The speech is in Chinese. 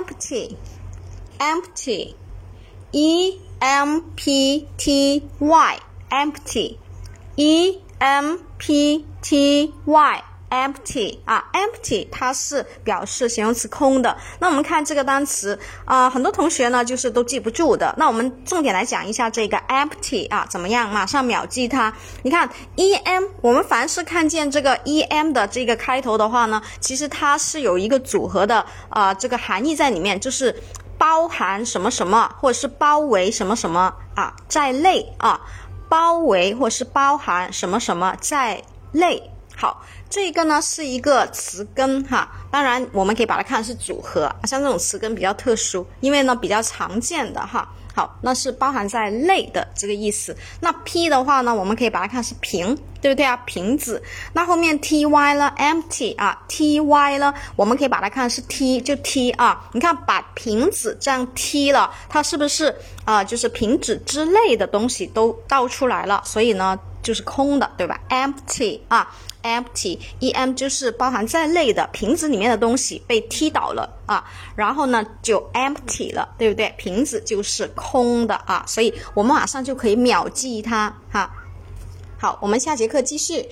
empty, empty, E M P T Y, empty, E M P T Y. empty 啊，empty 它是表示形容词空的。那我们看这个单词啊，很多同学呢就是都记不住的。那我们重点来讲一下这个 empty 啊，怎么样？马上秒记它。你看 e m，我们凡是看见这个 e m 的这个开头的话呢，其实它是有一个组合的啊，这个含义在里面，就是包含什么什么，或者是包围什么什么啊，在内啊，包围或是包含什么什么在内。好。这个呢是一个词根哈，当然我们可以把它看是组合，像这种词根比较特殊，因为呢比较常见的哈。好，那是包含在内的这个意思。那 P 的话呢，我们可以把它看是瓶，对不对啊？瓶子。那后面 T Y 了，empty 啊，T Y 了，我们可以把它看是 T，就 T 啊。你看把瓶子这样踢了，它是不是啊？就是瓶子之类的东西都倒出来了，所以呢就是空的，对吧？empty 啊。Empty，e m 就是包含在内的瓶子里面的东西被踢倒了啊，然后呢就 empty 了，对不对？瓶子就是空的啊，所以我们马上就可以秒记它哈。好，我们下节课继续。